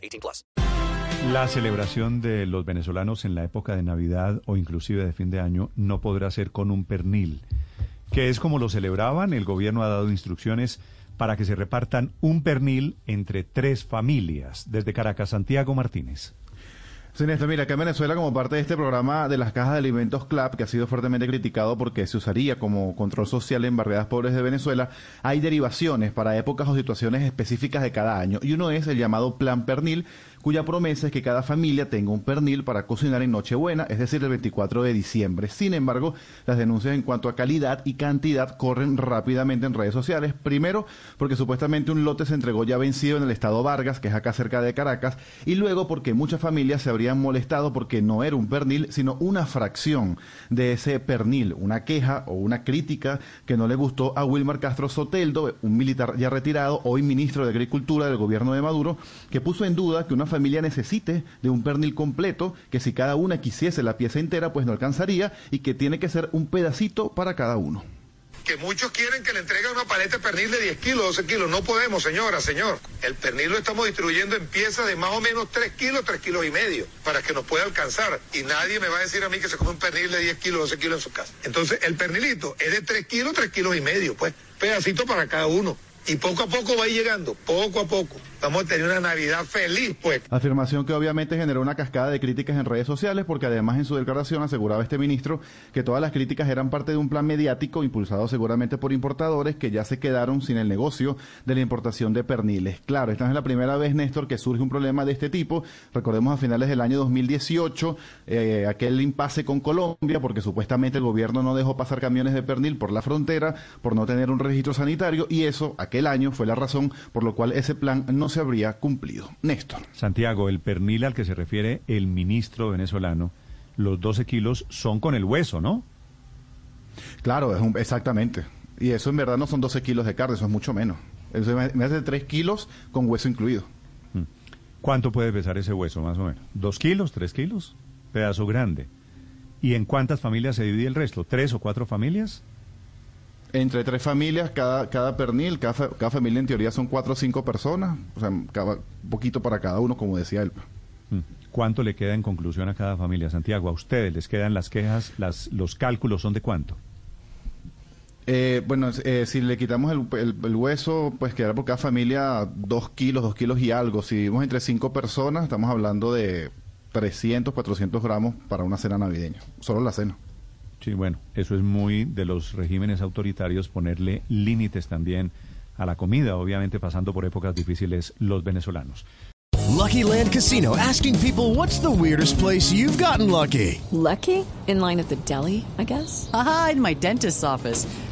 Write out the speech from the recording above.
18 plus. La celebración de los venezolanos en la época de Navidad o inclusive de fin de año no podrá ser con un pernil, que es como lo celebraban. El gobierno ha dado instrucciones para que se repartan un pernil entre tres familias. Desde Caracas, Santiago Martínez. Sí, mira, acá en Venezuela, como parte de este programa de las cajas de alimentos CLAP, que ha sido fuertemente criticado porque se usaría como control social en barriadas pobres de Venezuela, hay derivaciones para épocas o situaciones específicas de cada año. Y uno es el llamado Plan Pernil, cuya promesa es que cada familia tenga un pernil para cocinar en Nochebuena, es decir, el 24 de diciembre. Sin embargo, las denuncias en cuanto a calidad y cantidad corren rápidamente en redes sociales. Primero, porque supuestamente un lote se entregó ya vencido en el estado Vargas, que es acá cerca de Caracas, y luego porque muchas familias se habrían molestado porque no era un pernil, sino una fracción de ese pernil, una queja o una crítica que no le gustó a Wilmar Castro Soteldo, un militar ya retirado, hoy ministro de Agricultura del gobierno de Maduro, que puso en duda que una familia necesite de un pernil completo, que si cada una quisiese la pieza entera, pues no alcanzaría y que tiene que ser un pedacito para cada uno. que muchos quieren que le entreguen una paleta de pernil de 10 kilos, 12 kilos. No podemos, señora, señor. El pernil lo estamos distribuyendo en piezas de más o menos 3 kilos, 3 kilos y medio, para que nos pueda alcanzar. Y nadie me va a decir a mí que se come un pernil de 10 kilos, 12 kilos en su casa. Entonces, el pernilito es de 3 kilos, 3 kilos y medio, pues, pedacito para cada uno. Y poco a poco va a ir llegando, poco a poco. Vamos a tener una Navidad feliz, pues. Afirmación que obviamente generó una cascada de críticas en redes sociales porque además en su declaración aseguraba este ministro que todas las críticas eran parte de un plan mediático impulsado seguramente por importadores que ya se quedaron sin el negocio de la importación de perniles. Claro, esta no es la primera vez, Néstor, que surge un problema de este tipo. Recordemos a finales del año 2018 eh, aquel impasse con Colombia porque supuestamente el gobierno no dejó pasar camiones de pernil por la frontera por no tener un registro sanitario y eso aquel año fue la razón por lo cual ese plan no se habría cumplido. Néstor. Santiago, el pernil al que se refiere el ministro venezolano, los 12 kilos son con el hueso, ¿no? Claro, es un- exactamente. Y eso en verdad no son 12 kilos de carne, eso es mucho menos. Eso me hace 3 kilos con hueso incluido. ¿Cuánto puede pesar ese hueso, más o menos? ¿Dos kilos? ¿Tres kilos? Pedazo grande. ¿Y en cuántas familias se divide el resto? ¿Tres o cuatro familias? Entre tres familias, cada, cada pernil, cada, cada familia en teoría son cuatro o cinco personas, o sea, cada, un poquito para cada uno, como decía él. Mm. ¿Cuánto le queda en conclusión a cada familia, Santiago? ¿A ustedes les quedan las quejas, las, los cálculos son de cuánto? Eh, bueno, eh, si le quitamos el, el- el hueso, pues quedará por cada familia dos kilos, dos kilos y algo. Si vivimos entre cinco personas, estamos hablando de 300, 400 gramos para una cena navideña. Solo la cena. Sí, bueno, eso es muy de los regímenes autoritarios ponerle límites también a la comida, obviamente pasando por épocas difíciles los venezolanos. Lucky Land Casino asking people what's the weirdest place you've gotten lucky? Lucky? In line at the deli, I guess? Aha, in my dentist's office.